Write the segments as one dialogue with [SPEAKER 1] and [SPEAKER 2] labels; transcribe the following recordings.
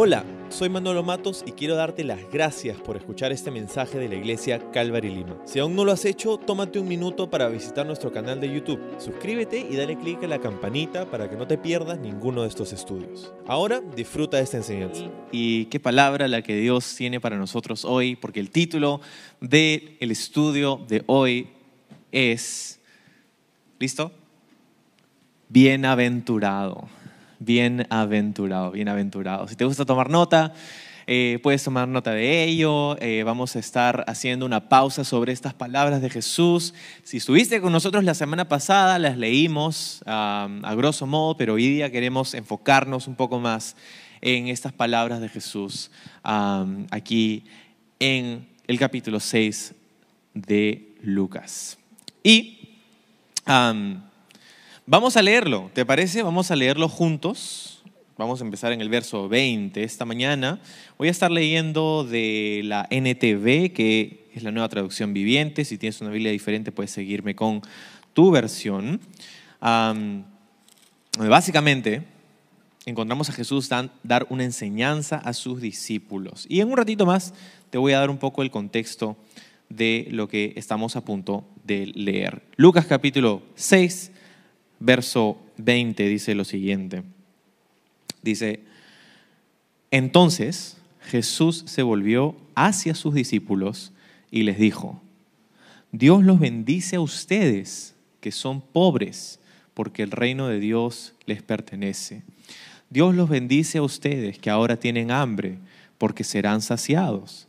[SPEAKER 1] Hola, soy Manolo Matos y quiero darte las gracias por escuchar este mensaje de la iglesia Calvary Lima. Si aún no lo has hecho, tómate un minuto para visitar nuestro canal de YouTube. Suscríbete y dale clic a la campanita para que no te pierdas ninguno de estos estudios. Ahora disfruta de esta enseñanza.
[SPEAKER 2] Y qué palabra la que Dios tiene para nosotros hoy, porque el título del el estudio de hoy es, ¿listo? Bienaventurado bienaventurado, bienaventurado. Si te gusta tomar nota, eh, puedes tomar nota de ello. Eh, vamos a estar haciendo una pausa sobre estas palabras de Jesús. Si estuviste con nosotros la semana pasada, las leímos a grosso modo, pero hoy día queremos enfocarnos un poco más en estas palabras de Jesús aquí en el capítulo 6 de Lucas. Y Vamos a leerlo, ¿te parece? Vamos a leerlo juntos. Vamos a empezar en el verso 20 esta mañana. Voy a estar leyendo de la NTV, que es la nueva traducción viviente. Si tienes una Biblia diferente, puedes seguirme con tu versión. básicamente, encontramos a Jesús dar una enseñanza a sus discípulos. Y en un ratito más te voy a dar un poco el contexto de lo que estamos a punto de leer. Lucas capítulo 6 verso 20 dice lo siguiente. Dice, entonces Jesús se volvió hacia sus discípulos y les dijo, Dios los bendice a ustedes que son pobres, porque el reino de Dios les pertenece. Dios los bendice a ustedes que ahora tienen hambre, porque serán saciados.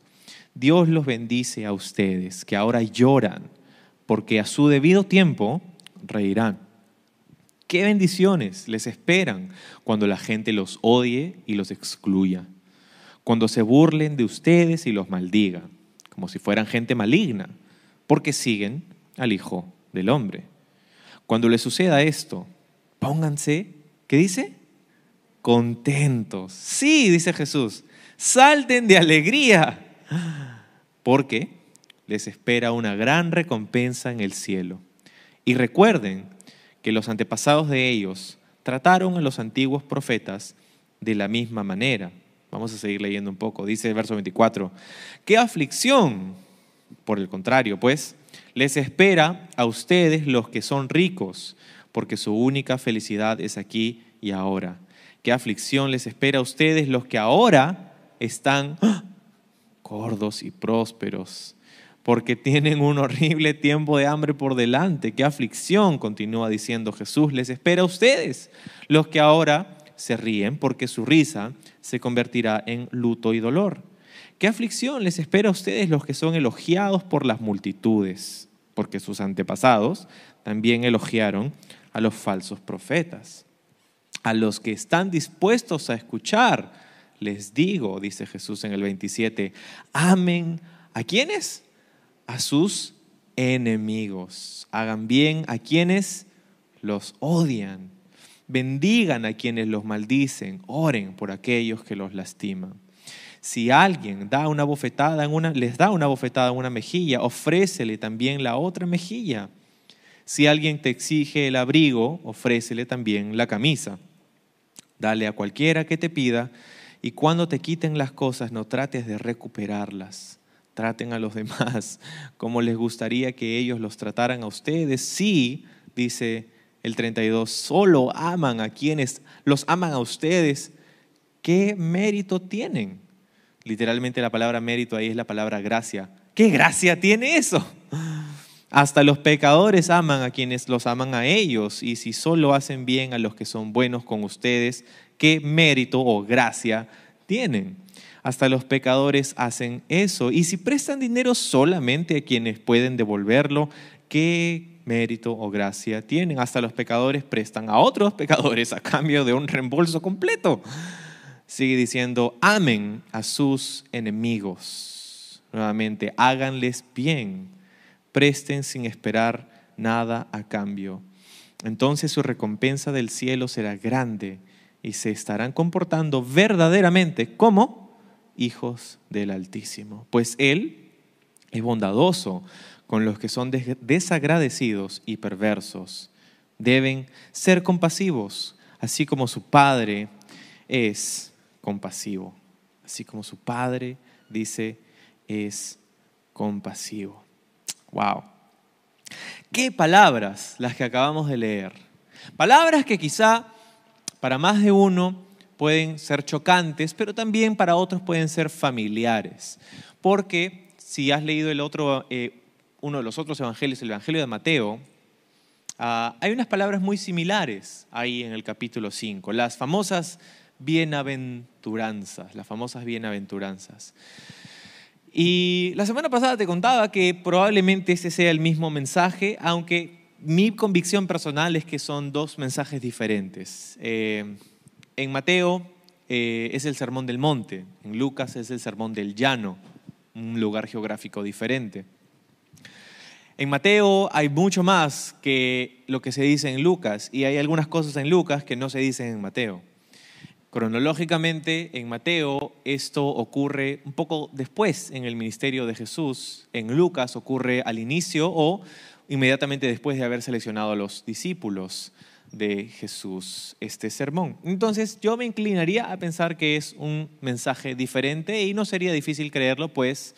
[SPEAKER 2] Dios los bendice a ustedes que ahora lloran, porque a su debido tiempo reirán. ¿Qué bendiciones les esperan cuando la gente los odie y los excluya? Cuando se burlen de ustedes y los maldiga, como si fueran gente maligna, porque siguen al Hijo del Hombre. Cuando les suceda esto, pónganse, ¿qué dice? Contentos. Sí, dice Jesús, salten de alegría, porque les espera una gran recompensa en el cielo. Y recuerden que los antepasados de ellos trataron a los antiguos profetas de la misma manera. Vamos a seguir leyendo un poco. Dice el verso 24, ¿qué aflicción? Por el contrario, pues, les espera a ustedes los que son ricos, porque su única felicidad es aquí y ahora. ¿Qué aflicción les espera a ustedes los que ahora están ¡ah! gordos y prósperos? Porque tienen un horrible tiempo de hambre por delante. Qué aflicción, continúa diciendo Jesús, les espera a ustedes, los que ahora se ríen, porque su risa se convertirá en luto y dolor. Qué aflicción les espera a ustedes los que son elogiados por las multitudes, porque sus antepasados también elogiaron a los falsos profetas. A los que están dispuestos a escuchar, les digo, dice Jesús en el 27, amen a quienes? A sus enemigos. Hagan bien a quienes los odian. Bendigan a quienes los maldicen. Oren por aquellos que los lastiman. Si alguien da una bofetada en una, les da una bofetada en una mejilla, ofrécele también la otra mejilla. Si alguien te exige el abrigo, ofrécele también la camisa. Dale a cualquiera que te pida y cuando te quiten las cosas no trates de recuperarlas traten a los demás como les gustaría que ellos los trataran a ustedes. Sí, dice el 32, solo aman a quienes los aman a ustedes. ¿Qué mérito tienen? Literalmente la palabra mérito ahí es la palabra gracia. ¿Qué gracia tiene eso? Hasta los pecadores aman a quienes los aman a ellos y si solo hacen bien a los que son buenos con ustedes, ¿qué mérito o gracia tienen? Hasta los pecadores hacen eso. Y si prestan dinero solamente a quienes pueden devolverlo, ¿qué mérito o gracia tienen? Hasta los pecadores prestan a otros pecadores a cambio de un reembolso completo. Sigue diciendo, amen a sus enemigos. Nuevamente, háganles bien. Presten sin esperar nada a cambio. Entonces su recompensa del cielo será grande y se estarán comportando verdaderamente como hijos del Altísimo, pues Él es bondadoso con los que son desagradecidos y perversos. Deben ser compasivos, así como su Padre es compasivo, así como su Padre dice es compasivo. Wow. Qué palabras las que acabamos de leer. Palabras que quizá para más de uno pueden ser chocantes, pero también para otros pueden ser familiares. Porque si has leído el otro, eh, uno de los otros evangelios, el Evangelio de Mateo, ah, hay unas palabras muy similares ahí en el capítulo 5, las famosas bienaventuranzas, las famosas bienaventuranzas. Y la semana pasada te contaba que probablemente ese sea el mismo mensaje, aunque mi convicción personal es que son dos mensajes diferentes. Eh, en Mateo eh, es el sermón del monte, en Lucas es el sermón del llano, un lugar geográfico diferente. En Mateo hay mucho más que lo que se dice en Lucas y hay algunas cosas en Lucas que no se dicen en Mateo. Cronológicamente, en Mateo esto ocurre un poco después en el ministerio de Jesús. En Lucas ocurre al inicio o inmediatamente después de haber seleccionado a los discípulos de Jesús este sermón. Entonces yo me inclinaría a pensar que es un mensaje diferente y no sería difícil creerlo, pues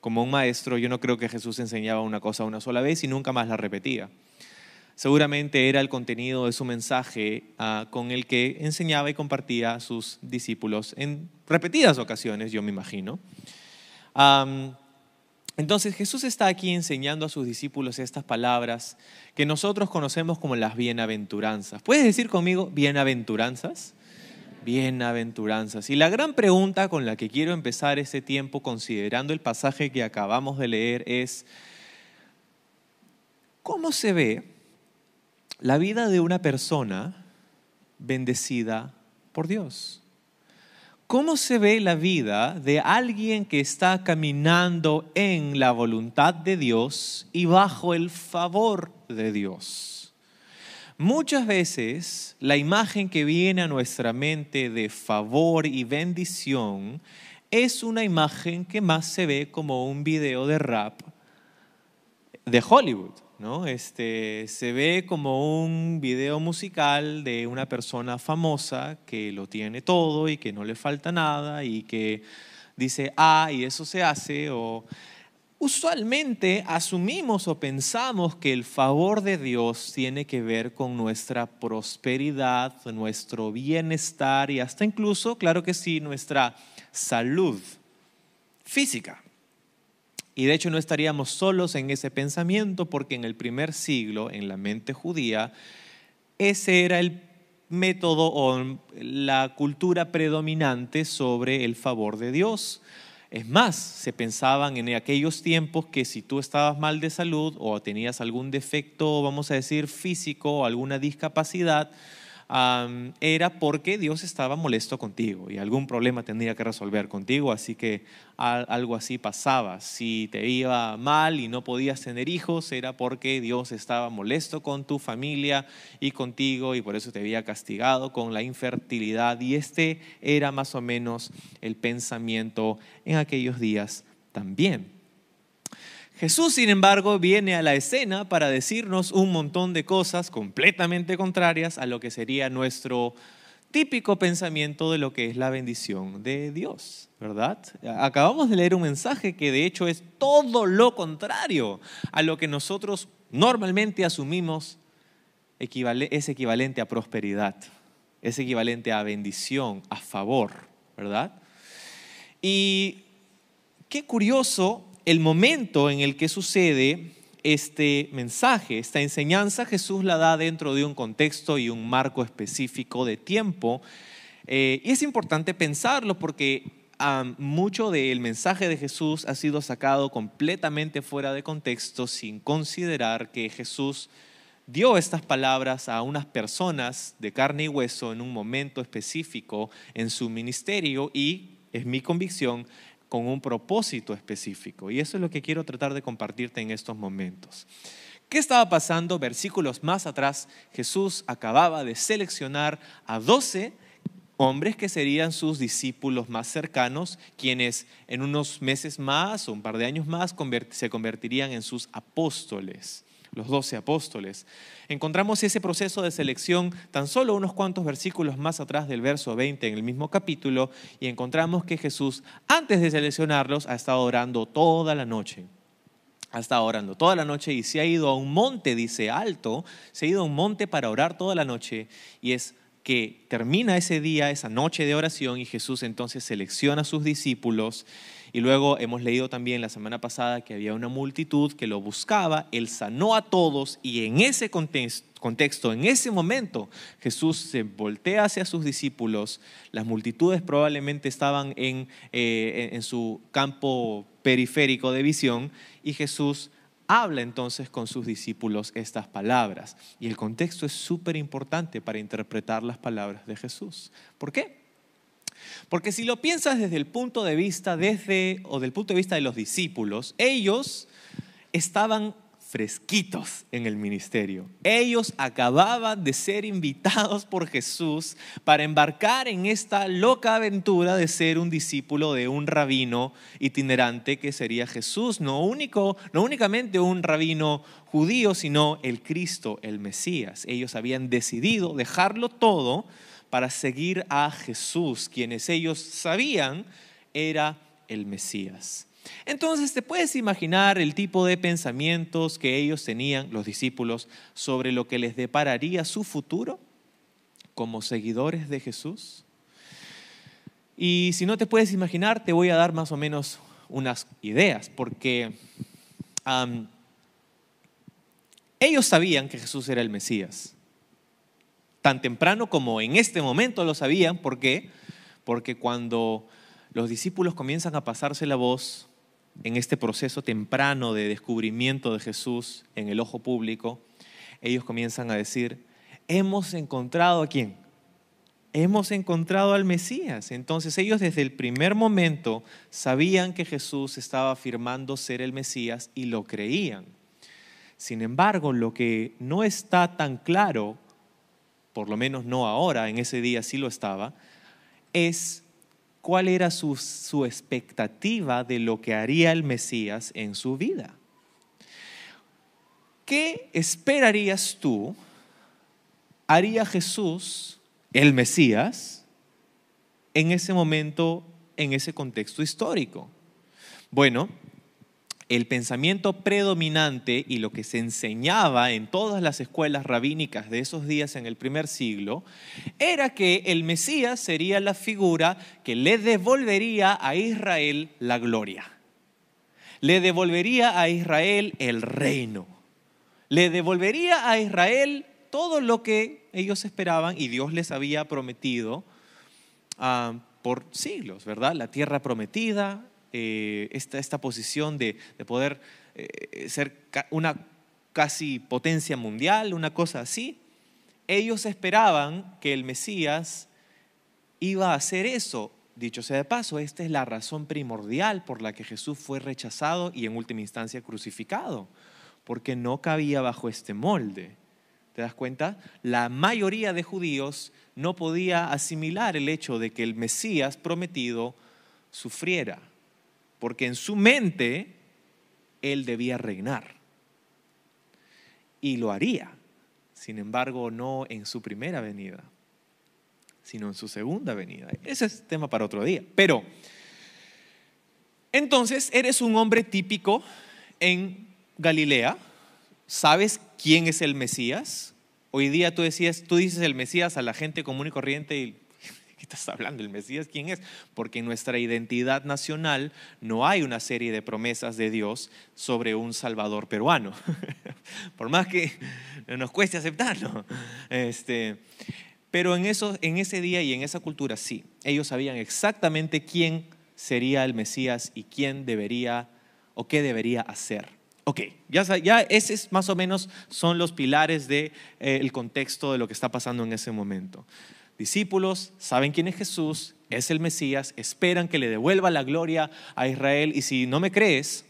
[SPEAKER 2] como un maestro yo no creo que Jesús enseñaba una cosa una sola vez y nunca más la repetía seguramente era el contenido de su mensaje ah, con el que enseñaba y compartía a sus discípulos en repetidas ocasiones, yo me imagino. Entonces Jesús está aquí enseñando a sus discípulos estas palabras que nosotros conocemos como las bienaventuranzas. ¿Puedes decir conmigo bienaventuranzas? Bienaventuranzas. Y la gran pregunta con la que quiero empezar este tiempo considerando el pasaje que acabamos de leer es, ¿cómo se ve la vida de una persona bendecida por Dios. ¿Cómo se ve la vida de alguien que está caminando en la voluntad de Dios y bajo el favor de Dios? Muchas veces la imagen que viene a nuestra mente de favor y bendición es una imagen que más se ve como un video de rap de Hollywood. ¿No? Este, se ve como un video musical de una persona famosa que lo tiene todo y que no le falta nada y que dice, ah, y eso se hace, o usualmente asumimos o pensamos que el favor de Dios tiene que ver con nuestra prosperidad, nuestro bienestar y hasta incluso, claro que sí, nuestra salud física. Y de hecho no estaríamos solos en ese pensamiento porque en el primer siglo, en la mente judía, ese era el método o la cultura predominante sobre el favor de Dios. Es más, se pensaban en aquellos tiempos que si tú estabas mal de salud o tenías algún defecto, vamos a decir, físico o alguna discapacidad, era porque Dios estaba molesto contigo y algún problema tendría que resolver contigo, así que algo así pasaba. Si te iba mal y no podías tener hijos, era porque Dios estaba molesto con tu familia y contigo y por eso te había castigado con la infertilidad. Y este era más o menos el pensamiento en aquellos días también. Jesús, sin embargo, viene a la escena para decirnos un montón de cosas completamente contrarias a lo que sería nuestro típico pensamiento de lo que es la bendición de Dios, ¿verdad? Acabamos de leer un mensaje que de hecho es todo lo contrario a lo que nosotros normalmente asumimos es equivalente a prosperidad, es equivalente a bendición, a favor, ¿verdad? Y qué curioso el momento en el que sucede este mensaje, esta enseñanza, Jesús la da dentro de un contexto y un marco específico de tiempo. Eh, y es importante pensarlo porque mucho del mensaje de Jesús ha sido sacado completamente fuera de contexto sin considerar que Jesús dio estas palabras a unas personas de carne y hueso en un momento específico en su ministerio y, es mi convicción, con un propósito específico. Y eso es lo que quiero tratar de compartirte en estos momentos. ¿Qué estaba pasando? Versículos más atrás, Jesús acababa de seleccionar a doce hombres que serían sus discípulos más cercanos, quienes en unos meses más o un par de años más se convertirían en sus apóstoles. Los doce apóstoles. Encontramos ese proceso de selección tan solo unos cuantos versículos más atrás del verso 20 en el mismo capítulo y encontramos que Jesús, antes de seleccionarlos, ha estado orando toda la noche. Ha estado orando toda la noche y se ha ido a un monte, dice alto, se ha ido a un monte para orar toda la noche y es que termina ese día, esa noche de oración y Jesús entonces selecciona a sus discípulos y luego hemos leído también la semana pasada que había una multitud que lo buscaba, él sanó a todos y en ese contexto, en ese momento, Jesús se voltea hacia sus discípulos, las multitudes probablemente estaban en, eh, en su campo periférico de visión y Jesús habla entonces con sus discípulos estas palabras. Y el contexto es súper importante para interpretar las palabras de Jesús. ¿Por qué? Porque si lo piensas desde el punto de vista desde o del punto de vista de los discípulos, ellos estaban fresquitos en el ministerio. Ellos acababan de ser invitados por Jesús para embarcar en esta loca aventura de ser un discípulo de un rabino itinerante que sería Jesús, no único, no únicamente un rabino judío, sino el Cristo, el Mesías. Ellos habían decidido dejarlo todo para seguir a Jesús, quienes ellos sabían era el Mesías. Entonces te puedes imaginar el tipo de pensamientos que ellos tenían, los discípulos, sobre lo que les depararía su futuro como seguidores de Jesús. Y si no te puedes imaginar, te voy a dar más o menos unas ideas, porque ellos sabían que Jesús era el Mesías tan temprano como en este momento lo sabían. ¿Por qué? Porque cuando los discípulos comienzan a pasarse la voz en este proceso temprano de descubrimiento de Jesús en el ojo público, ellos comienzan a decir, hemos encontrado a quién? Hemos encontrado al Mesías. Entonces ellos desde el primer momento sabían que Jesús estaba afirmando ser el Mesías y lo creían. Sin embargo, lo que no está tan claro por lo menos no ahora, en ese día sí lo estaba, es cuál era su, su expectativa de lo que haría el Mesías en su vida. ¿Qué esperarías tú haría Jesús, el Mesías, en ese momento, en ese contexto histórico? Bueno, el pensamiento predominante y lo que se enseñaba en todas las escuelas rabínicas de esos días en el primer siglo era que el Mesías sería la figura que le devolvería a Israel la gloria. Le devolvería a Israel el reino. Le devolvería a Israel todo lo que ellos esperaban y Dios les había prometido ah, por siglos, ¿verdad? La tierra prometida, eh, esta, esta, posición de, poder eh, ser una casi potencia mundial, una cosa así. Ellos esperaban que el Mesías iba a hacer eso. Dicho sea de paso, esta es la razón primordial por la que Jesús fue rechazado y en última instancia crucificado, porque no cabía bajo este molde. ¿Te das cuenta? La mayoría de judíos no podía asimilar el hecho de que el Mesías prometido sufriera porque en su mente él debía reinar. Y lo haría, sin embargo, no en su primera venida, sino en su segunda venida. Ese es tema para otro día. Pero, entonces, eres un hombre típico en Galilea, sabes quién es el Mesías. Hoy día tú decías, tú dices el Mesías a la gente común y corriente y ¿Qué estás hablando? ¿El Mesías quién es? Porque en nuestra identidad nacional no hay una serie de promesas de Dios sobre un Salvador peruano. Por más que nos cueste aceptarlo. Este, pero en, eso, en ese día y en esa cultura sí. Ellos sabían exactamente quién sería el Mesías y quién debería o qué debería hacer. Ok, ya, ya esos más o menos son los pilares del de, eh, contexto de lo que está pasando en ese momento discípulos saben quién es Jesús, es el Mesías, esperan que le devuelva la gloria a Israel y si no me crees,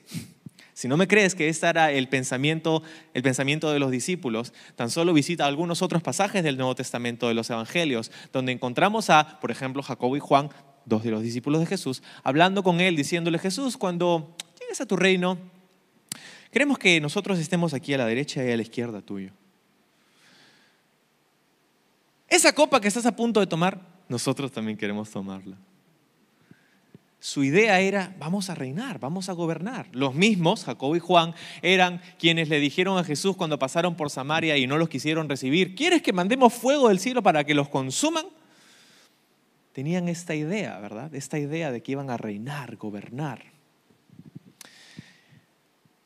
[SPEAKER 2] si no me crees que este era el pensamiento, el pensamiento de los discípulos, tan solo visita algunos otros pasajes del Nuevo Testamento de los Evangelios, donde encontramos a, por ejemplo, Jacobo y Juan, dos de los discípulos de Jesús, hablando con él, diciéndole, Jesús, cuando llegues a tu reino, Queremos que nosotros estemos aquí a la derecha y a la izquierda tuyo. Esa copa que estás a punto de tomar, nosotros también queremos tomarla. Su idea era, vamos a reinar, vamos a gobernar. Los mismos, Jacobo y Juan, eran quienes le dijeron a Jesús cuando pasaron por Samaria y no los quisieron recibir, ¿quieres que mandemos fuego del cielo para que los consuman? Tenían esta idea, ¿verdad? Esta idea de que iban a reinar, gobernar.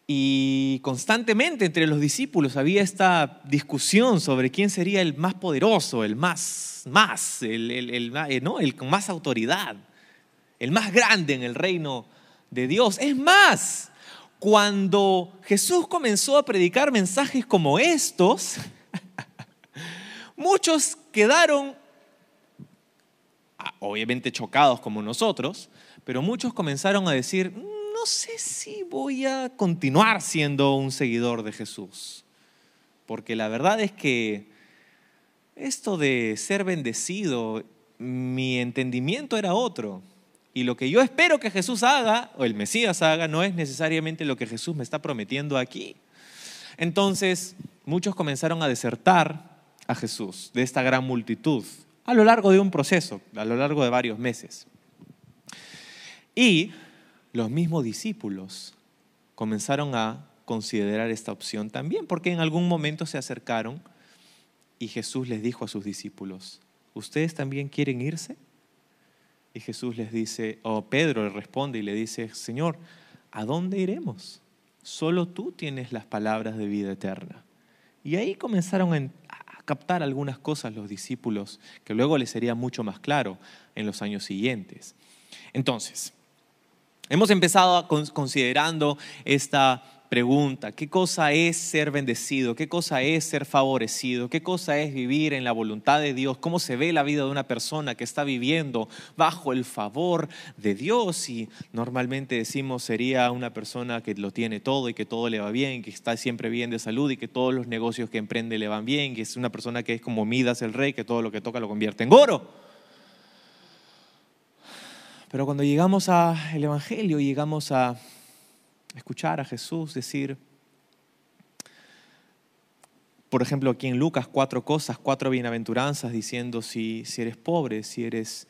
[SPEAKER 2] Y constantemente entre los discípulos había esta discusión sobre quién sería el más poderoso, el más, más, el, el, el, ¿no? el con más autoridad el más grande en el reino de Dios. Es más, cuando Jesús comenzó a predicar mensajes como estos, muchos quedaron, ah, obviamente chocados como nosotros, pero muchos comenzaron a decir, no sé si voy a continuar siendo un seguidor de Jesús, porque la verdad es que esto de ser bendecido, mi entendimiento era otro. Y lo que yo espero que Jesús haga, o el Mesías haga, no es necesariamente lo que Jesús me está prometiendo aquí. Entonces, muchos comenzaron a desertar a Jesús de esta gran multitud a lo largo de un proceso, a lo largo de varios meses. Y los mismos discípulos comenzaron a considerar esta opción también, porque en algún momento se acercaron y Jesús les dijo a sus discípulos, ¿ustedes también quieren irse? Y Jesús les dice, o Pedro le responde y le dice, Señor, ¿a dónde iremos? Solo tú tienes las palabras de vida eterna. Y ahí comenzaron a captar algunas cosas los discípulos, que luego les sería mucho más claro en los años siguientes. Entonces, hemos empezado considerando esta pregunta, ¿qué cosa es ser bendecido? ¿Qué cosa es ser favorecido? ¿Qué cosa es vivir en la voluntad de Dios? ¿Cómo se ve la vida de una persona que está viviendo bajo el favor de Dios? Y normalmente decimos sería una persona que lo tiene todo y que todo le va bien, que está siempre bien de salud y que todos los negocios que emprende le van bien, que es una persona que es como Midas el rey, que todo lo que toca lo convierte en oro. Pero cuando llegamos al Evangelio, llegamos a escuchar a Jesús decir, por ejemplo, aquí en Lucas, cuatro cosas, cuatro bienaventuranzas diciendo si, si eres pobre, si eres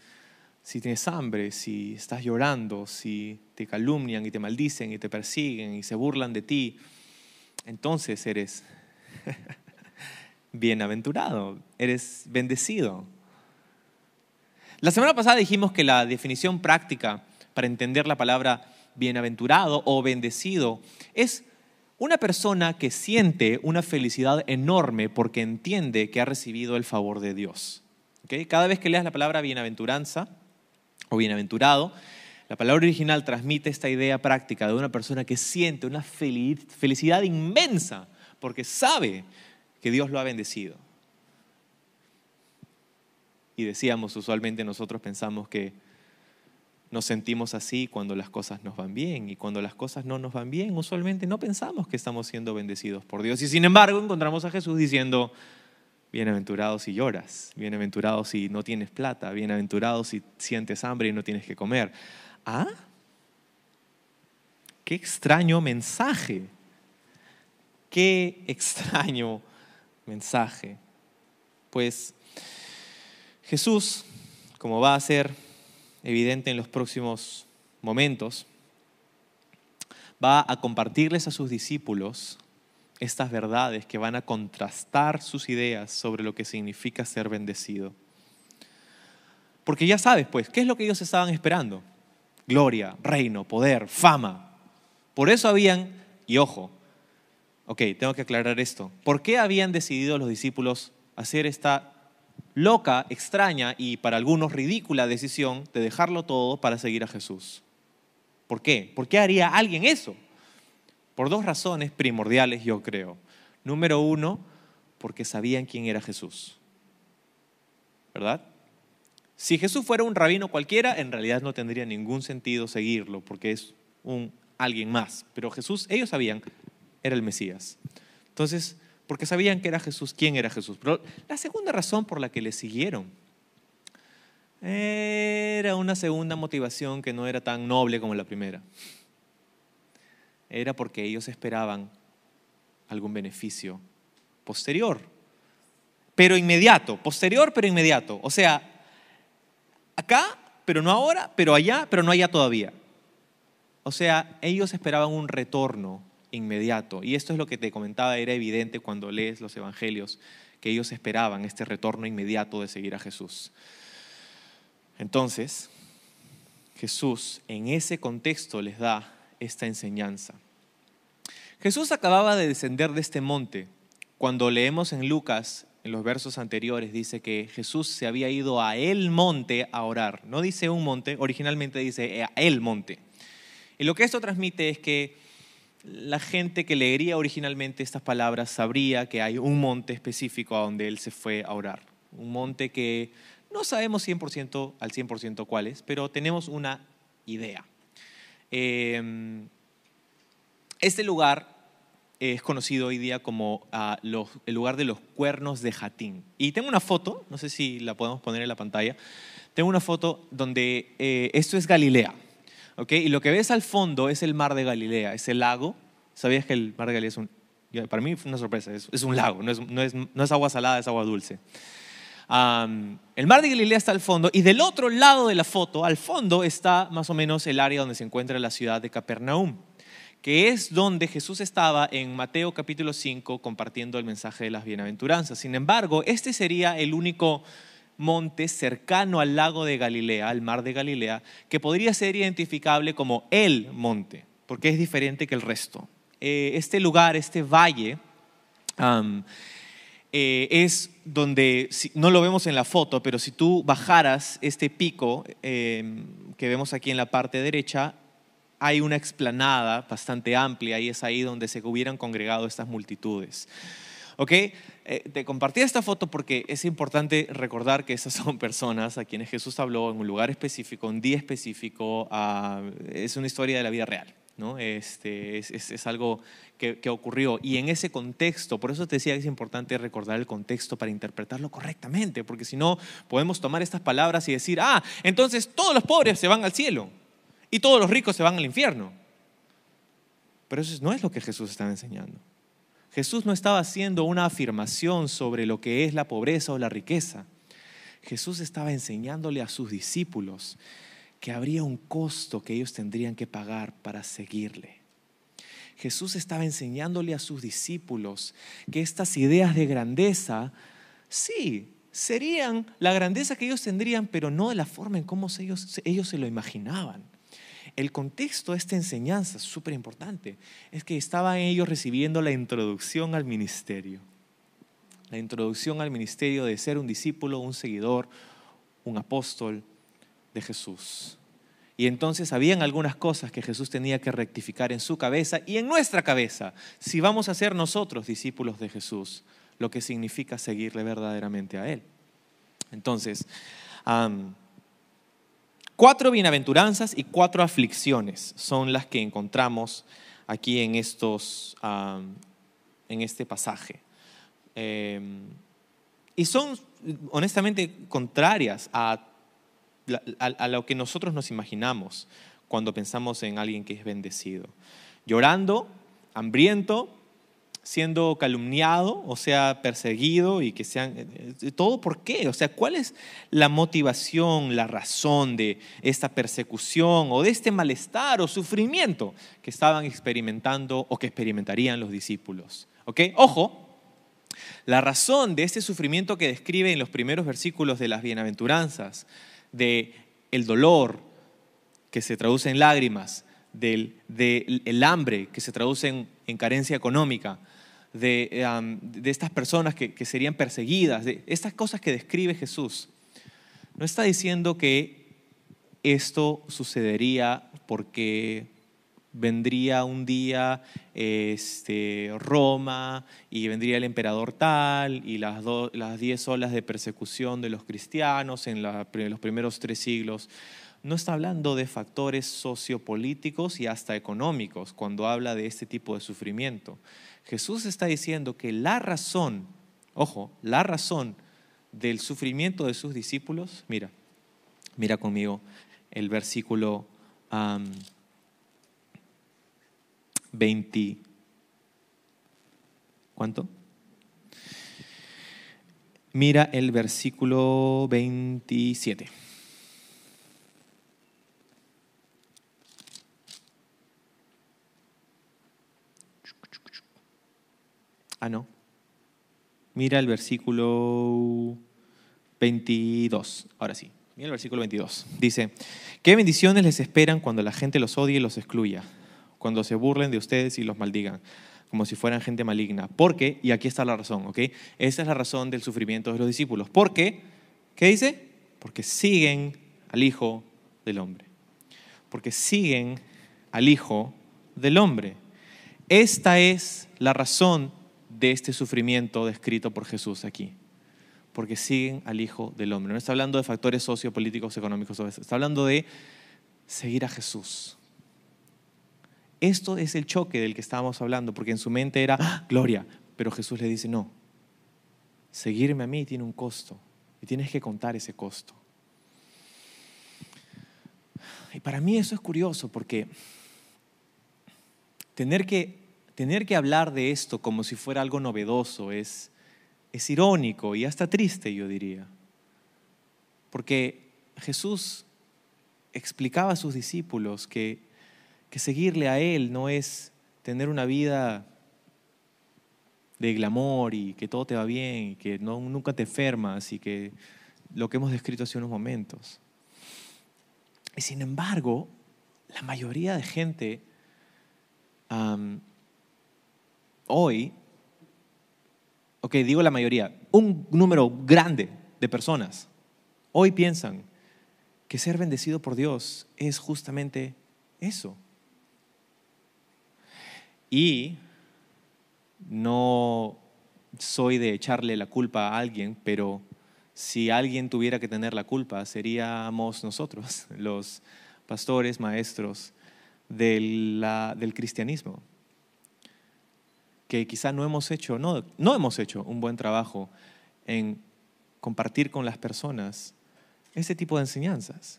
[SPEAKER 2] si tienes hambre, si estás llorando, si te calumnian y te maldicen y te persiguen y se burlan de ti, entonces eres bienaventurado, eres bendecido. La semana pasada dijimos que la definición práctica para entender la palabra bienaventurado o bendecido es una persona que siente una felicidad enorme porque entiende que ha recibido el favor de Dios. Cada vez que leas la palabra bienaventuranza o bienaventurado, la palabra original transmite esta idea práctica de una persona que siente una felicidad inmensa porque sabe que Dios lo ha bendecido. Y decíamos, usualmente nosotros pensamos que nos sentimos así cuando las cosas nos van bien y cuando las cosas no nos van bien, usualmente no pensamos que estamos siendo bendecidos por Dios. Y sin embargo encontramos a Jesús diciendo, bienaventurados si lloras, bienaventurados si no tienes plata, bienaventurados si sientes hambre y no tienes que comer. ¿Ah? Qué extraño mensaje. Qué extraño mensaje. Pues Jesús, como va a ser evidente en los próximos momentos, va a compartirles a sus discípulos estas verdades que van a contrastar sus ideas sobre lo que significa ser bendecido. Porque ya sabes, pues, ¿qué es lo que ellos estaban esperando? Gloria, reino, poder, fama. Por eso habían, y ojo, ok, tengo que aclarar esto, ¿por qué habían decidido los discípulos hacer esta loca, extraña y para algunos ridícula decisión de dejarlo todo para seguir a Jesús. ¿Por qué? ¿Por qué haría alguien eso? Por dos razones primordiales, yo creo. Número uno, porque sabían quién era Jesús. ¿Verdad? Si Jesús fuera un rabino cualquiera, en realidad no tendría ningún sentido seguirlo, porque es un alguien más. Pero Jesús, ellos sabían, era el Mesías. Entonces, porque sabían que era Jesús, quién era Jesús. La segunda razón por la que le siguieron era una segunda motivación que no era tan noble como la primera. era porque ellos esperaban algún beneficio posterior, pero inmediato, posterior pero inmediato. O sea, acá, pero no ahora, pero allá, pero no allá todavía. O sea, ellos esperaban un retorno inmediato. Y esto es lo que te comentaba, era evidente cuando lees los evangelios, que ellos esperaban este retorno inmediato de seguir a Jesús. Entonces, Jesús en ese contexto les da esta enseñanza. Jesús acababa de descender de este monte. Cuando leemos en Lucas, en los versos anteriores, dice que Jesús se había ido a el monte a orar. No dice un monte, originalmente dice a el monte. Y lo que esto transmite es que la gente que leería originalmente estas palabras sabría que hay un monte específico a donde él se fue a orar. Un monte que no sabemos 100% al 100% cuál es, pero tenemos una idea. Em, este lugar es conocido hoy día como ah, el lugar de los cuernos de Jatín. Y tengo una foto, no sé si la podemos poner en la pantalla, tengo una foto donde eh, esto es Galilea. Y lo que ves al fondo es el mar de Galilea, es el lago. ¿Sabías que el mar de Galilea es un... Para mí fue una sorpresa, es, un lago, no es, agua salada, es agua dulce. el mar de Galilea está al fondo y del otro lado de la foto, al fondo, está más o menos el área donde se encuentra la ciudad de Capernaum, que es donde Jesús estaba en Mateo capítulo 5 compartiendo el mensaje de las bienaventuranzas. Sin embargo, este sería el único monte cercano al lago de Galilea, al mar de Galilea, que podría ser identificable como el monte, porque es diferente que el resto. Eh, este lugar, este valle, eh, es donde, no lo vemos en la foto, pero si tú bajaras este pico em, que vemos aquí en la parte derecha, hay una explanada bastante amplia y es ahí donde se hubieran congregado estas multitudes. ¿Ok? Eh, te compartí esta foto porque es importante recordar que esas son personas a quienes Jesús habló en un lugar específico, un día específico, es una historia de la vida real. ¿no? Este, es, algo que, que, ocurrió. Y en ese contexto, por eso te decía que es importante recordar el contexto para interpretarlo correctamente, porque si no, podemos tomar estas palabras y decir, ah, entonces todos los pobres se van al cielo y todos los ricos se van al infierno. Pero eso no es lo que Jesús estaba enseñando. Jesús no estaba haciendo una afirmación sobre lo que es la pobreza o la riqueza. Jesús estaba enseñándole a sus discípulos que habría un costo que ellos tendrían que pagar para seguirle. Jesús estaba enseñándole a sus discípulos que estas ideas de grandeza, sí, serían la grandeza que ellos tendrían, pero no de la forma en cómo ellos, ellos se lo imaginaban. El contexto de esta enseñanza súper importante. Es que estaban ellos recibiendo la introducción al ministerio. La introducción al ministerio de ser un discípulo, un seguidor, un apóstol de Jesús. Y entonces habían algunas cosas que Jesús tenía que rectificar en su cabeza y en nuestra cabeza, si vamos a ser nosotros discípulos de Jesús, lo que significa seguirle verdaderamente a Él. Entonces, Cuatro bienaventuranzas y cuatro aflicciones son las que encontramos aquí en, estos, en este pasaje. Em, y son honestamente contrarias a, a, lo que nosotros nos imaginamos cuando pensamos en alguien que es bendecido. Llorando, hambriento, siendo calumniado, o sea, perseguido y que sean... Eh, ¿Todo por qué? O sea, ¿cuál es la motivación, la razón de esta persecución o de este malestar o sufrimiento que estaban experimentando o que experimentarían los discípulos? ¿Ok? Ojo, la razón de este sufrimiento que describe en los primeros versículos de las bienaventuranzas, de el dolor que se traduce en lágrimas, del, el hambre que se traduce en carencia económica, de, estas personas que, serían perseguidas, de estas cosas que describe Jesús. No está diciendo que esto sucedería porque vendría un día este, Roma y vendría el emperador tal y las, las diez olas de persecución de los cristianos en los primeros tres siglos. No está hablando de factores sociopolíticos y hasta económicos cuando habla de este tipo de sufrimiento. Jesús está diciendo que la razón, ojo, la razón del sufrimiento de sus discípulos, mira, mira conmigo el versículo 20. ¿Cuánto? Mira el versículo 27. Ah, no. Mira el versículo 22. Ahora sí. Mira el versículo 22. Dice, ¿qué bendiciones les esperan cuando la gente los odie y los excluya? Cuando se burlen de ustedes y los maldigan, como si fueran gente maligna. ¿Por qué? Y aquí está la razón, ¿ok? Esta es la razón del sufrimiento de los discípulos. ¿Por qué? ¿Qué dice? Porque siguen al Hijo del Hombre. Porque siguen al Hijo del Hombre. Esta es la razón de este sufrimiento descrito por Jesús aquí porque siguen al Hijo del Hombre. No está hablando de factores sociopolíticos, económicos, está hablando de seguir a Jesús. Esto es el choque del que estábamos hablando, porque en su mente era ¡Ah! gloria, pero Jesús le dice, no, seguirme a mí tiene un costo y tienes que contar ese costo. Y para mí eso es curioso, porque tener que, tener que hablar de esto como si fuera algo novedoso es es irónico y hasta triste, yo diría. Porque Jesús explicaba a sus discípulos que, que seguirle a Él no es tener una vida de glamour y que todo te va bien y que no, nunca te enfermas y que lo que hemos descrito hace unos momentos. Y sin embargo, la mayoría de gente hoy ok, digo la mayoría, un número grande de personas hoy piensan que ser bendecido por Dios es justamente eso. Y no soy de echarle la culpa a alguien, pero si alguien tuviera que tener la culpa, seríamos nosotros, los pastores, maestros del, del cristianismo que quizá no hemos hecho, no, no hemos hecho un buen trabajo en compartir con las personas ese tipo de enseñanzas.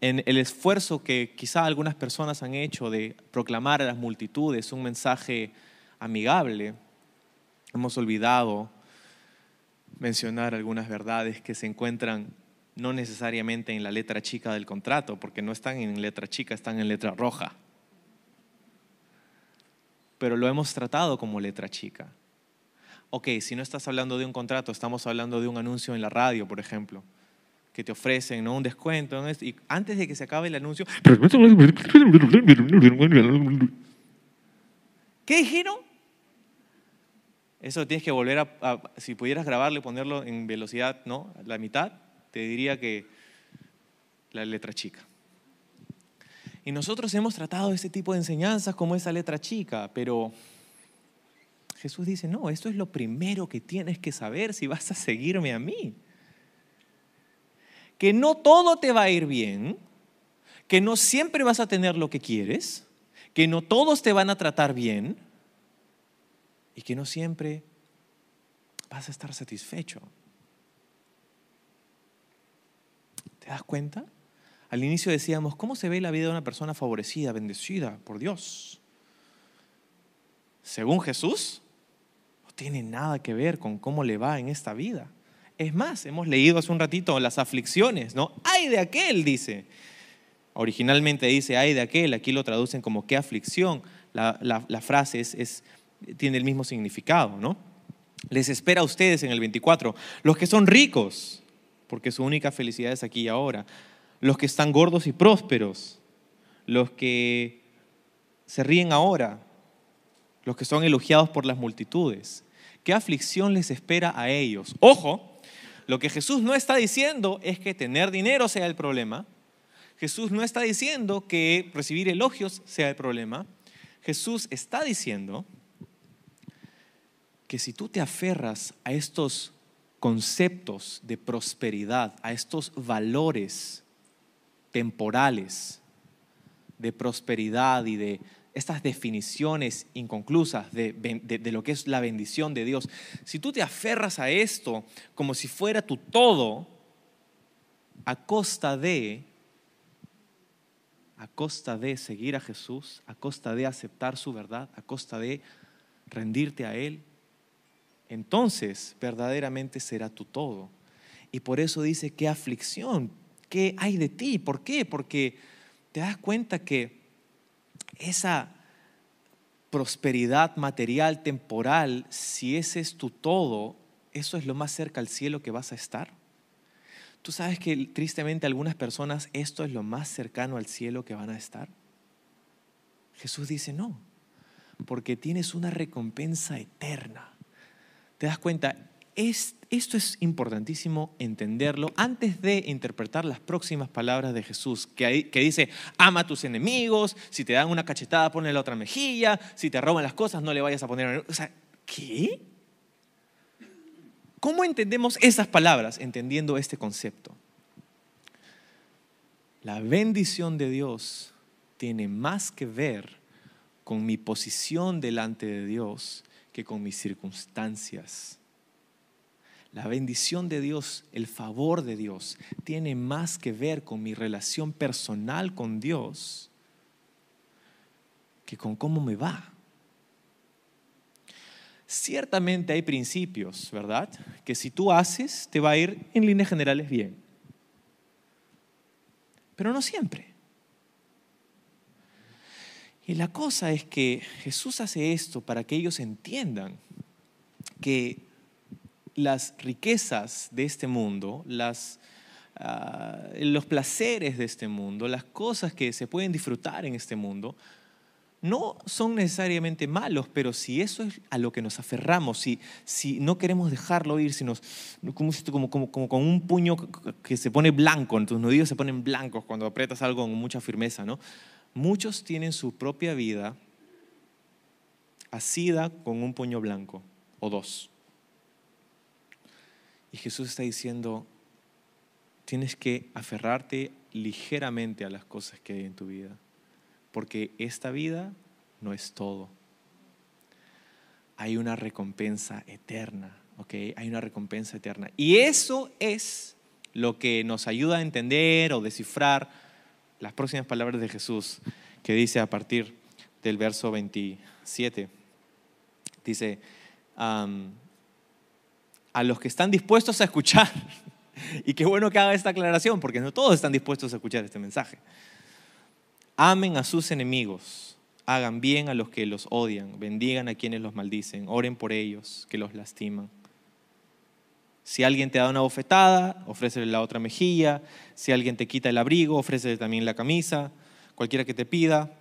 [SPEAKER 2] En el esfuerzo que quizá algunas personas han hecho de proclamar a las multitudes un mensaje amigable, hemos olvidado mencionar algunas verdades que se encuentran no necesariamente en la letra chica del contrato, porque no están en letra chica, están en letra roja pero lo hemos tratado como letra chica. Ok, si no estás hablando de un contrato, estamos hablando de un anuncio en la radio, por ejemplo, que te ofrecen ¿no? un descuento, y antes de que se acabe el anuncio... ¿Qué dijeron? Eso tienes que volver a, si pudieras grabarlo y ponerlo en velocidad, ¿no? La mitad, te diría que la letra chica. Y nosotros hemos tratado ese tipo de enseñanzas como esa letra chica, pero Jesús dice, no, esto es lo primero que tienes que saber si vas a seguirme a mí. Que no todo te va a ir bien, que no siempre vas a tener lo que quieres, que no todos te van a tratar bien y que no siempre vas a estar satisfecho. ¿Te das cuenta? Al inicio decíamos, ¿cómo se ve la vida de una persona favorecida, bendecida por Dios? Según Jesús, no tiene nada que ver con cómo le va en esta vida. Es más, hemos leído hace un ratito las aflicciones, ¿no? Ay de aquel, dice. Originalmente dice, ay de aquel, aquí lo traducen como qué aflicción. La, frase es, tiene el mismo significado, ¿no? Les espera a ustedes en el 24, los que son ricos, porque su única felicidad es aquí y ahora los que están gordos y prósperos, los que se ríen ahora, los que son elogiados por las multitudes. ¿Qué aflicción les espera a ellos? Ojo, lo que Jesús no está diciendo es que tener dinero sea el problema. Jesús no está diciendo que recibir elogios sea el problema. Jesús está diciendo que si tú te aferras a estos conceptos de prosperidad, a estos valores temporales de prosperidad y de estas definiciones inconclusas de, lo que es la bendición de Dios, si tú te aferras a esto como si fuera tu todo, a costa de a costa de seguir a Jesús, a costa de aceptar su verdad, a costa de rendirte a Él, entonces verdaderamente será tu todo. Y por eso dice, qué aflicción, qué hay de ti. ¿Por qué? Porque te das cuenta que esa prosperidad material, temporal, si ese es tu todo, eso es lo más cerca al cielo que vas a estar. Tú sabes que tristemente algunas personas esto es lo más cercano al cielo que van a estar. Jesús dice no, porque tienes una recompensa eterna. ¿Te das cuenta? Esto es importantísimo entenderlo antes de interpretar las próximas palabras de Jesús, que, dice, ama a tus enemigos, si te dan una cachetada, ponle la otra mejilla, si te roban las cosas, no le vayas a poner... O sea, ¿qué? ¿Cómo entendemos esas palabras entendiendo este concepto? La bendición de Dios tiene más que ver con mi posición delante de Dios que con mis circunstancias. La bendición de Dios, el favor de Dios, tiene más que ver con mi relación personal con Dios que con cómo me va. Ciertamente hay principios, ¿verdad? Que si tú haces, te va a ir en líneas generales bien. Pero no siempre. Y la cosa es que Jesús hace esto para que ellos entiendan que las riquezas de este mundo, ah, los placeres de este mundo, las cosas que se pueden disfrutar en este mundo, no son necesariamente malos, pero si eso es a lo que nos aferramos, si, si no queremos dejarlo ir, si nos, como, como, como con un puño que se pone blanco, tus nudillos se ponen blancos cuando aprietas algo con mucha firmeza, ¿no? Muchos tienen su propia vida asida con un puño blanco o dos. Y Jesús está diciendo, tienes que aferrarte ligeramente a las cosas que hay en tu vida, porque esta vida no es todo. Hay una recompensa eterna, ¿ok? Hay una recompensa eterna. Y eso es lo que nos ayuda a entender o descifrar las próximas palabras de Jesús, que dice a partir del verso 27. Dice, a los que están dispuestos a escuchar, y qué bueno que haga esta aclaración, porque no todos están dispuestos a escuchar este mensaje. Amen a sus enemigos, hagan bien a los que los odian, bendigan a quienes los maldicen, oren por ellos que los lastiman. Si alguien te da una bofetada, ofrécele la otra mejilla. Si alguien te quita el abrigo, ofrécele también la camisa. Cualquiera que te pida,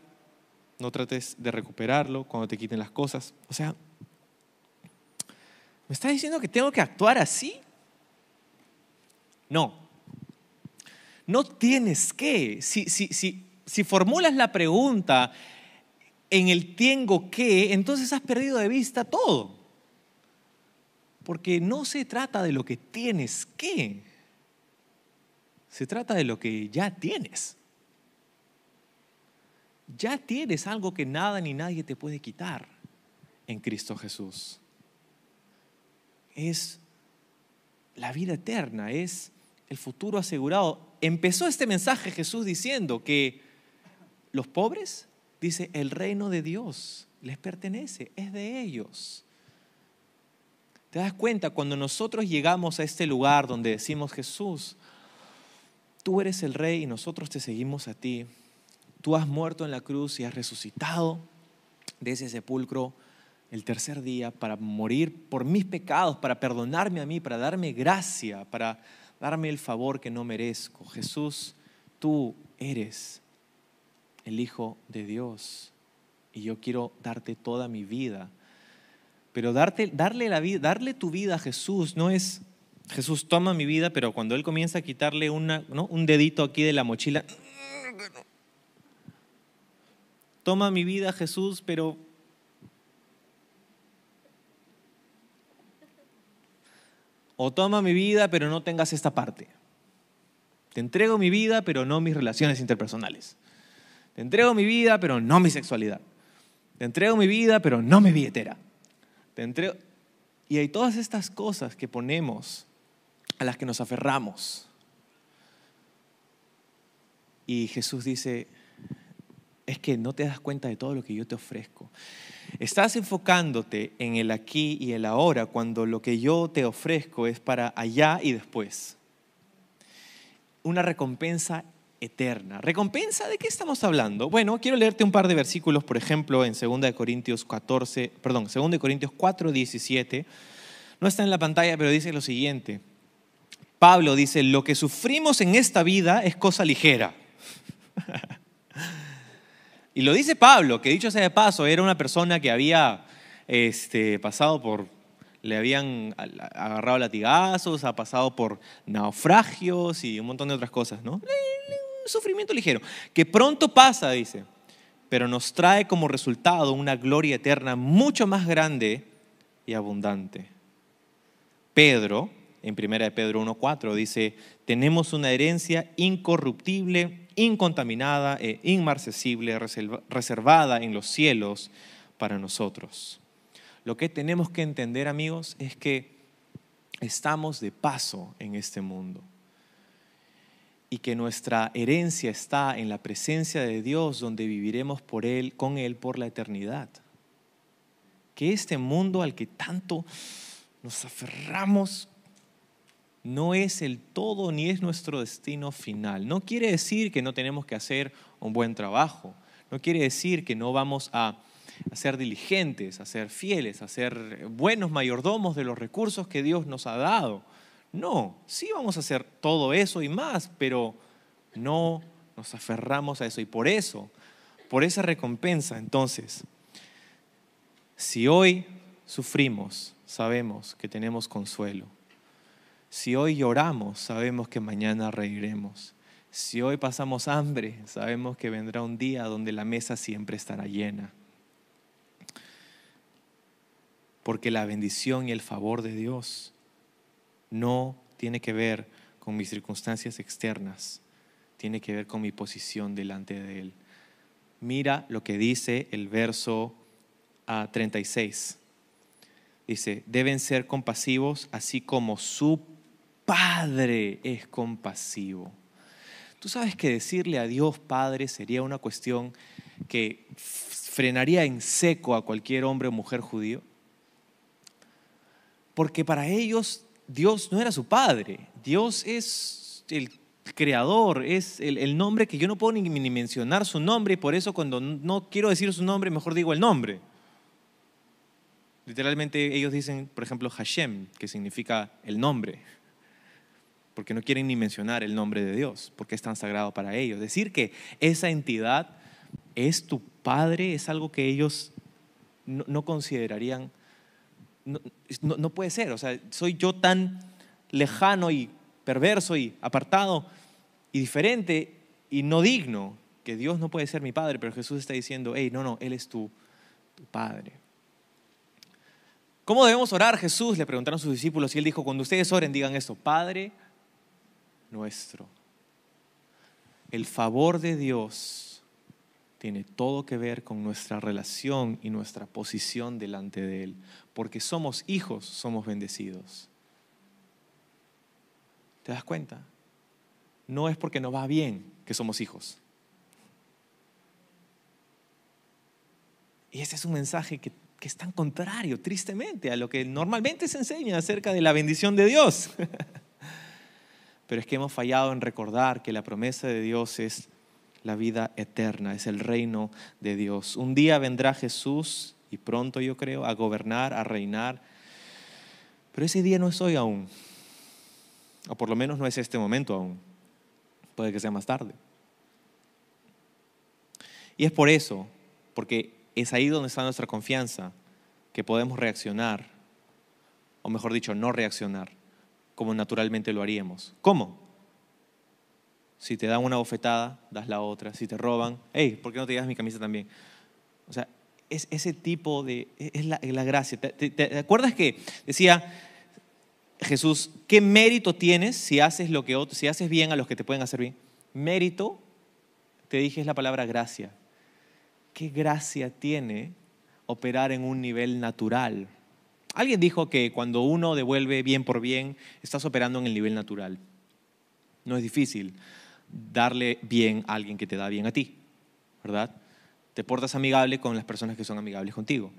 [SPEAKER 2] no trates de recuperarlo cuando te quiten las cosas. O sea, ¿me estás diciendo que tengo que actuar así? No. No tienes que. Si, si, si, si formulas la pregunta en el tengo que, entonces has perdido de vista todo. Porque no se trata de lo que tienes que, se trata de lo que ya tienes. Ya tienes algo que nada ni nadie te puede quitar en Cristo Jesús. Es la vida eterna, es el futuro asegurado. Empezó este mensaje Jesús diciendo que los pobres, dice, el reino de Dios les pertenece, es de ellos. ¿Te das cuenta? Cuando nosotros llegamos a este lugar donde decimos, Jesús, tú eres el rey y nosotros te seguimos a ti. Tú has muerto en la cruz y has resucitado de ese sepulcro el tercer día para morir por mis pecados, para perdonarme a mí, para darme gracia, para darme el favor que no merezco. Jesús, tú eres el Hijo de Dios y yo quiero darte toda mi vida pero darte, darle, la vida, darle tu vida a Jesús no es, Jesús toma mi vida, pero cuando Él comienza a quitarle una, un dedito aquí de la mochila, toma mi vida Jesús, pero o toma mi vida, pero no tengas esta parte. Te entrego mi vida, pero no mis relaciones interpersonales. Te entrego mi vida, pero no mi sexualidad. Te entrego mi vida, pero no mi billetera. Y hay todas estas cosas que ponemos, a las que nos aferramos. Y Jesús dice, es que no te das cuenta de todo lo que yo te ofrezco. Estás enfocándote en el aquí y el ahora cuando lo que yo te ofrezco es para allá y después. Una recompensa eterna. ¿Recompensa de qué estamos hablando? Bueno, quiero leerte un par de versículos, por ejemplo, en 2 Corintios 14, perdón, 2 Corintios 4, 17. No está en la pantalla, pero dice lo siguiente. Pablo dice, lo que sufrimos en esta vida es cosa ligera. y lo dice Pablo, que dicho sea de paso, era una persona que había este, pasado por, le habían agarrado latigazos, ha pasado por naufragios y un montón de otras cosas, ¿no? Un sufrimiento ligero, que pronto pasa, dice, pero nos trae como resultado una gloria eterna mucho más grande y abundante. Pedro, en 1 Pedro 1.4, dice, tenemos una herencia incorruptible, incontaminada e inmarcesible, reservada en los cielos para nosotros. Lo que tenemos que entender, amigos, es que estamos de paso en este mundo y que nuestra herencia está en la presencia de Dios donde viviremos por él con él por la eternidad. Que este mundo al que tanto nos aferramos no es el todo ni es nuestro destino final. No quiere decir que no tenemos que hacer un buen trabajo. No quiere decir que no vamos a, ser diligentes, a ser fieles, a ser buenos mayordomos de los recursos que Dios nos ha dado. No, sí vamos a hacer todo eso y más, pero no nos aferramos a eso. Y por eso, por esa recompensa, entonces, si hoy sufrimos, sabemos que tenemos consuelo. Si hoy lloramos, sabemos que mañana reiremos. Si hoy pasamos hambre, sabemos que vendrá un día donde la mesa siempre estará llena. Porque la bendición y el favor de Dios no tiene que ver con mis circunstancias externas, tiene que ver con mi posición delante de Él. Mira lo que dice el verso 36. Ah, dice, deben ser compasivos así como su Padre es compasivo. Tú sabes que decirle a Dios Padre sería una cuestión que frenaría en seco a cualquier hombre o mujer judío. Porque para ellos Dios no era su Padre, Dios es el creador, es el, nombre que yo no puedo ni, ni mencionar su nombre y por eso cuando no quiero decir su nombre mejor digo el nombre. Literalmente ellos dicen, por ejemplo, Hashem, que significa el nombre porque no quieren ni mencionar el nombre de Dios, porque es tan sagrado para ellos. Decir que esa entidad es tu Padre es algo que ellos no, considerarían, no, puede ser, o sea, soy yo tan lejano y perverso y apartado y diferente y no digno que Dios no puede ser mi Padre, pero Jesús está diciendo, hey, no, no, Él es tu, tu Padre. ¿Cómo debemos orar? Jesús le preguntaron sus discípulos y él dijo, cuando ustedes oren, digan esto, Padre nuestro. El favor de Dios tiene todo que ver con nuestra relación y nuestra posición delante de Él, porque somos hijos, somos bendecidos. ¿Te das cuenta? No es porque nos va bien que somos hijos. Y ese es un mensaje que, que, es tan contrario, tristemente, a lo que normalmente se enseña acerca de la bendición de Dios. pero es que hemos fallado en recordar que la promesa de Dios es la vida eterna, es el reino de Dios. Un día vendrá Jesús, y pronto yo creo, a gobernar, a reinar, pero ese día no es hoy aún, o por lo menos no es este momento aún, puede que sea más tarde. Y es por eso, porque es ahí donde está nuestra confianza, que podemos reaccionar, o mejor dicho, no reaccionar como naturalmente lo haríamos. ¿Cómo? Si te dan una bofetada, das la otra. Si te roban, hey, ¿por qué no te llevas mi camisa también? O sea, es ese tipo de, es la, gracia. ¿Te, acuerdas que decía Jesús, qué mérito tienes si haces, lo que, si haces bien a los que te pueden hacer bien? Mérito, te dije, es la palabra gracia. ¿Qué gracia tiene operar en un nivel natural? Alguien dijo que cuando uno devuelve bien por bien, estás operando en el nivel natural. No es difícil darle bien a alguien que te da bien a ti, ¿verdad? te portas amigable con las personas que son amigables contigo.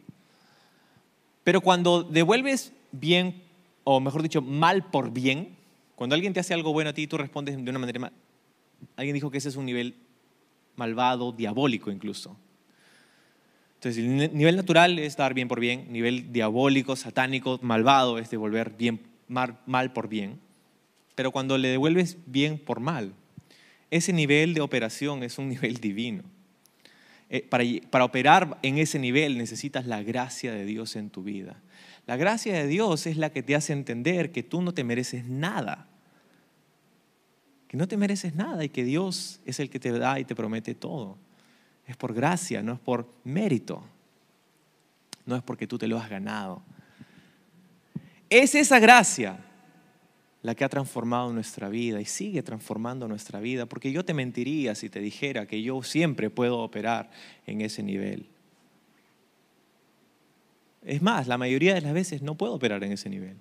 [SPEAKER 2] Pero cuando devuelves bien, o mejor dicho, mal por bien, cuando alguien te hace algo bueno a ti, tú respondes de una manera. Alguien dijo que ese es un nivel malvado, diabólico incluso. Entonces, el nivel natural es dar bien por bien, nivel diabólico, satánico, malvado es devolver bien, mal, por bien. Pero cuando le devuelves bien por mal, ese nivel de operación es un nivel divino. Eh, para operar en ese nivel necesitas la gracia de Dios en tu vida. La gracia de Dios es la que te hace entender que tú no te mereces nada. Que no te mereces nada y que Dios es el que te da y te promete todo. Es por gracia, no es por mérito. No es porque tú te lo has ganado. Es esa gracia la que ha transformado nuestra vida y sigue transformando nuestra vida, porque yo te mentiría si te dijera que yo siempre puedo operar en ese nivel. Es más, la mayoría de las veces no puedo operar en ese nivel.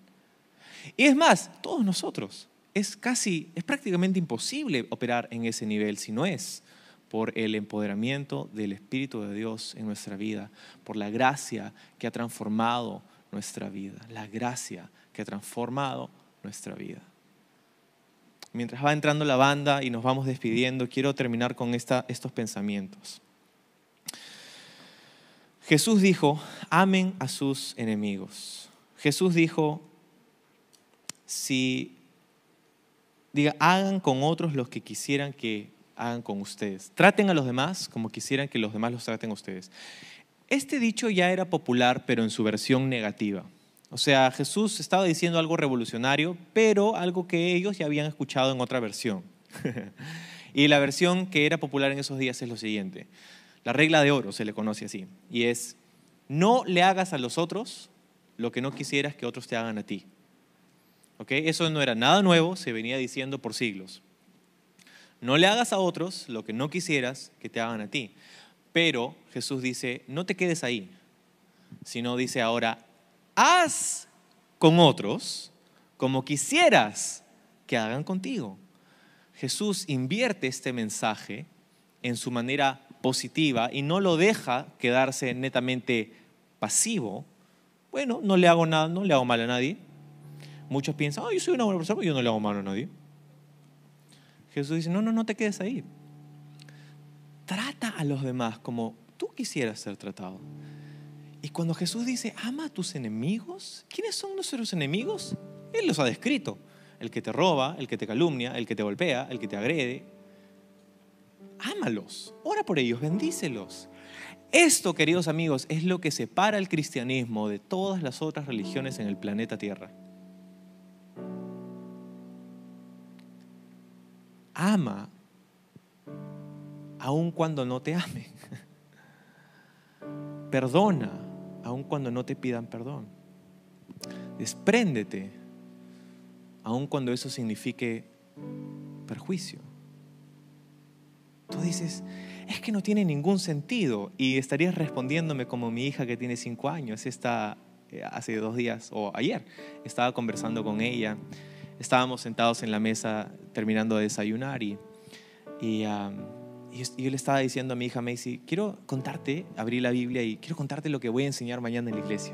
[SPEAKER 2] Y es más, todos nosotros, es casi, es prácticamente imposible operar en ese nivel si no es por el empoderamiento del Espíritu de Dios en nuestra vida, por la gracia que ha transformado nuestra vida, la gracia que ha transformado nuestra vida. Mientras va entrando la banda y nos vamos despidiendo, quiero terminar con esta, estos pensamientos. Jesús dijo, amen a sus enemigos. Jesús dijo, si diga, hagan con otros lo que quisieran que hagan con ustedes. Traten a los demás como quisieran que los demás los traten a ustedes. Este dicho ya era popular, pero en su versión negativa. O sea, Jesús estaba diciendo algo revolucionario, pero algo que ellos ya habían escuchado en otra versión. y la versión que era popular en esos días es lo siguiente. La regla de oro se le conoce así. Y es, no le hagas a los otros lo que no quisieras que otros te hagan a ti. Eso no era nada nuevo, se venía diciendo por siglos. No le hagas a otros lo que no quisieras que te hagan a ti. Pero Jesús dice, no te quedes ahí, sino dice ahora, haz con otros como quisieras que hagan contigo. Jesús invierte este mensaje en su manera positiva y no lo deja quedarse netamente pasivo. Bueno, no le hago nada, no le hago mal a nadie. Muchos piensan, oh, yo soy una buena persona, pero yo no le hago mal a nadie. Jesús dice, no, no, no te quedes ahí. Trata a los demás como tú quisieras ser tratado. Y cuando Jesús dice, ama a tus enemigos, ¿quiénes son nuestros enemigos? Él los ha descrito. El que te roba, el que te calumnia, el que te golpea, el que te agrede. Ámalos, ora por ellos, bendícelos. Esto, queridos amigos, es lo que separa el cristianismo de todas las otras religiones en el planeta Tierra. Ama aun cuando no te amen. Perdona aun cuando no te pidan perdón. Despréndete, aun cuando eso signifique perjuicio. Tú dices, es que no tiene ningún sentido y estarías respondiéndome como mi hija que tiene cinco años. Está eh, hace dos días o ayer estaba conversando con ella. Estábamos sentados en la mesa terminando de desayunar y, y yo le estaba diciendo a mi hija Macy, quiero contarte, abrí la Biblia y quiero contarte lo que voy a enseñar mañana en la iglesia.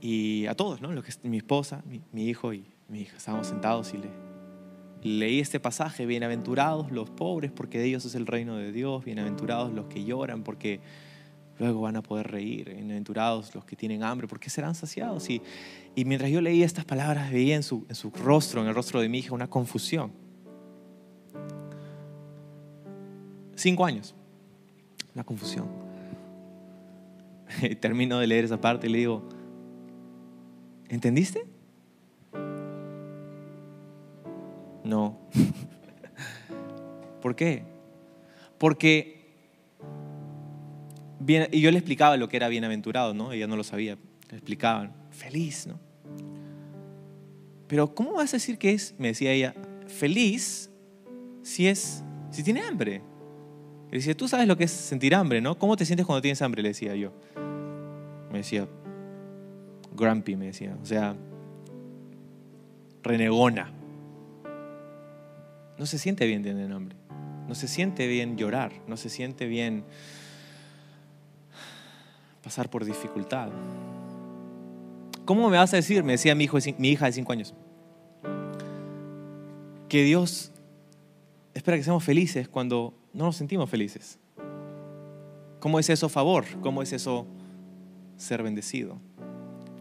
[SPEAKER 2] Y a todos, ¿no? Lo que, mi esposa, mi, hijo y mi hija, estábamos sentados y le, leí este pasaje, bienaventurados los pobres porque de ellos es el reino de Dios, bienaventurados los que lloran porque luego van a poder reír, bienaventurados los que tienen hambre porque serán saciados. Y, mientras yo leía estas palabras veía en su, en su rostro, en el rostro de mi hija, una confusión Cinco años. Una confusión. Termino de leer esa parte y le digo, ¿entendiste? No. ¿Por qué? Porque, y yo le explicaba lo que era bienaventurado, ¿no? Ella no lo sabía. Le explicaban, feliz, ¿no? Pero ¿cómo vas a decir que es, me decía ella, feliz si es, si tiene hambre? Le decía, tú sabes lo que es sentir hambre, ¿no? ¿Cómo te sientes cuando tienes hambre? Le decía yo. Me decía, grumpy, me decía. O sea, renegona. No se siente bien tener hambre. No se siente bien llorar, no se siente bien pasar por dificultad. ¿Cómo me vas a decir, me decía mi, hijo, mi hija de cinco años, que Dios espera que seamos felices cuando no nos sentimos felices? ¿Cómo es eso favor? ¿Cómo es eso ser bendecido?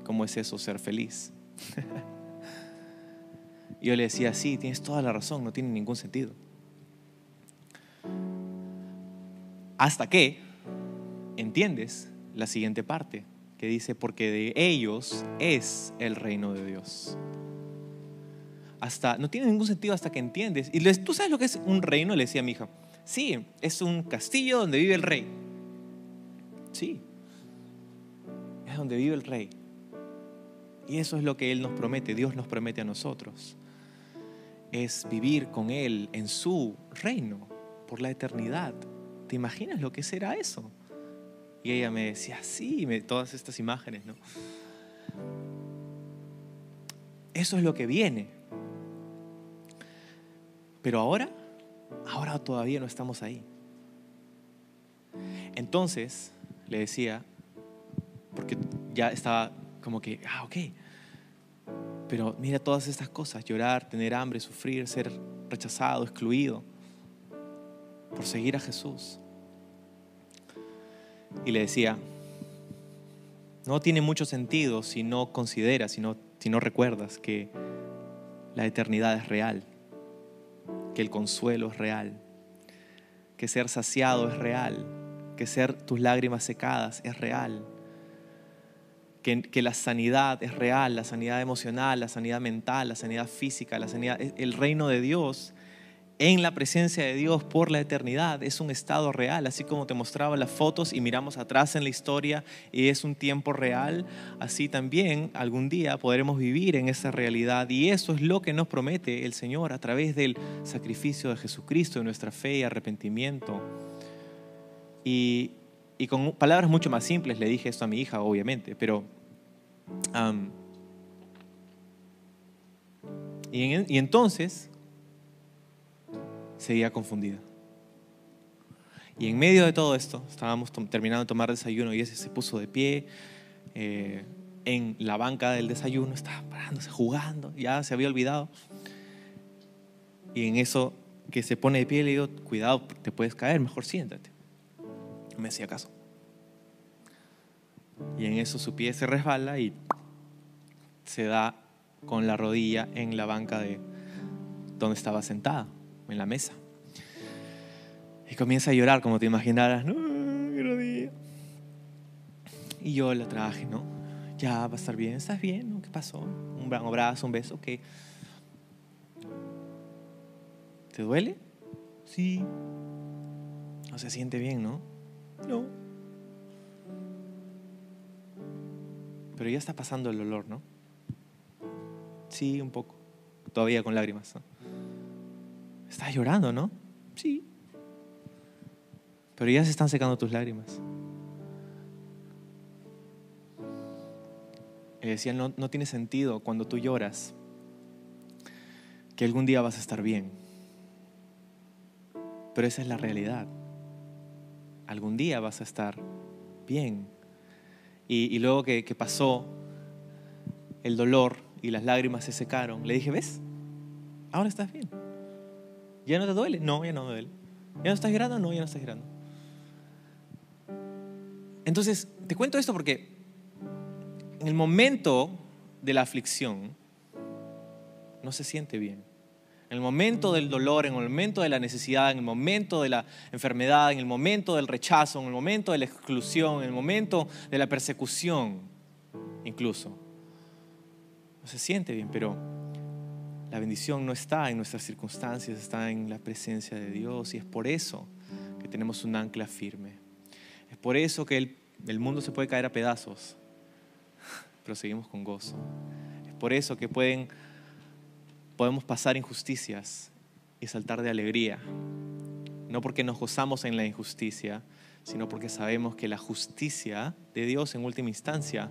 [SPEAKER 2] ¿Cómo es eso ser feliz? y yo le decía, sí, tienes toda la razón, no tiene ningún sentido. Hasta que entiendes la siguiente parte, que dice, porque de ellos es el reino de Dios. Hasta, no tiene ningún sentido hasta que entiendes. Y tú sabes lo que es un reino, le decía a mi hija. Sí, es un castillo donde vive el rey. Sí, es donde vive el rey. Y eso es lo que Él nos promete, Dios nos promete a nosotros. Es vivir con Él en su reino por la eternidad. ¿Te imaginas lo que será eso? Y ella me decía, sí, todas estas imágenes, ¿no? Eso es lo que viene. Pero ahora, ahora todavía no estamos ahí. Entonces, le decía, porque ya estaba como que, ah, ok, pero mira todas estas cosas, llorar, tener hambre, sufrir, ser rechazado, excluido, por seguir a Jesús. Y le decía, no tiene mucho sentido si no consideras, si no, recuerdas que la eternidad es real, que el consuelo es real, que ser saciado es real, que ser tus lágrimas secadas es real, que, que, la sanidad es real, la sanidad emocional, la sanidad mental, la sanidad física, la sanidad, el reino de Dios en la presencia de Dios por la eternidad. Es un estado real, así como te mostraba las fotos y miramos atrás en la historia y es un tiempo real, así también algún día podremos vivir en esa realidad y eso es lo que nos promete el Señor a través del sacrificio de Jesucristo, de nuestra fe y arrepentimiento. Y, con palabras mucho más simples le dije esto a mi hija, obviamente, pero... y entonces seguía confundida. Y en medio de todo esto, estábamos terminando de tomar desayuno y ese se puso de pie eh, en la banca del desayuno, estaba parándose, jugando, ya se había olvidado. Y en eso que se pone de pie le digo, cuidado, te puedes caer, mejor siéntate. No me hacía caso. Y en eso su pie se resbala y se da con la rodilla en la banca de donde estaba sentada en la mesa. Y comienza a llorar, como te imaginarás. No, Y yo la traje, ¿no? Ya va a estar bien, ¿estás bien? ¿no? ¿Qué pasó? Un abrazo, un beso, ¿qué? ¿Te duele? Sí. No se siente bien, ¿no? No. Pero ya está pasando el dolor, ¿no? Sí, un poco. Todavía con lágrimas. ¿no? Estás llorando, ¿no? Sí. Pero ya se están secando tus lágrimas. Y decía, no, no tiene sentido cuando tú lloras que algún día vas a estar bien. Pero esa es la realidad. Algún día vas a estar bien. Y, luego que, que pasó el dolor y las lágrimas se secaron, le dije, ¿ves? Ahora estás bien. ¿Ya no te duele? No, ya no me duele. ¿Ya no estás girando? No, ya no estás girando. Entonces, te cuento esto porque en el momento de la aflicción no se siente bien. En el momento del dolor, en el momento de la necesidad, en el momento de la enfermedad, en el momento del rechazo, en el momento de la exclusión, en el momento de la persecución, incluso. No se siente bien, pero la bendición no está en nuestras circunstancias, está en la presencia de Dios y es por eso que tenemos un ancla firme. Es por eso que el, mundo se puede caer a pedazos, pero seguimos con gozo. Es por eso que pueden, podemos pasar injusticias y saltar de alegría. No porque nos gozamos en la injusticia, sino porque sabemos que la justicia de Dios en última instancia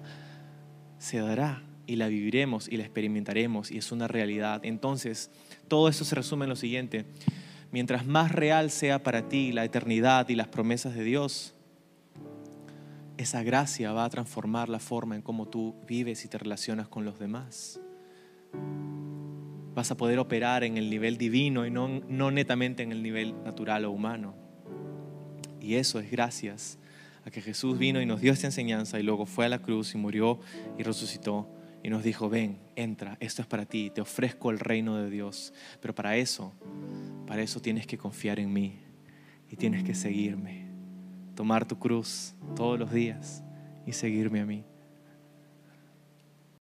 [SPEAKER 2] se dará y la viviremos y la experimentaremos y es una realidad. Entonces, todo esto se resume en lo siguiente. mientras más real sea para ti la eternidad y las promesas de Dios, esa gracia va a transformar la forma en cómo tú vives y te relacionas con los demás. Vas a poder operar en el nivel divino y no, no netamente en el nivel natural o humano. Y eso es gracias a que Jesús vino y nos dio esta enseñanza y luego fue a la cruz y murió y resucitó y nos dijo, ven, entra, esto es para ti, te ofrezco el reino de Dios. Pero para eso, para eso tienes que confiar en mí y tienes que seguirme, tomar tu cruz todos los días y seguirme a mí.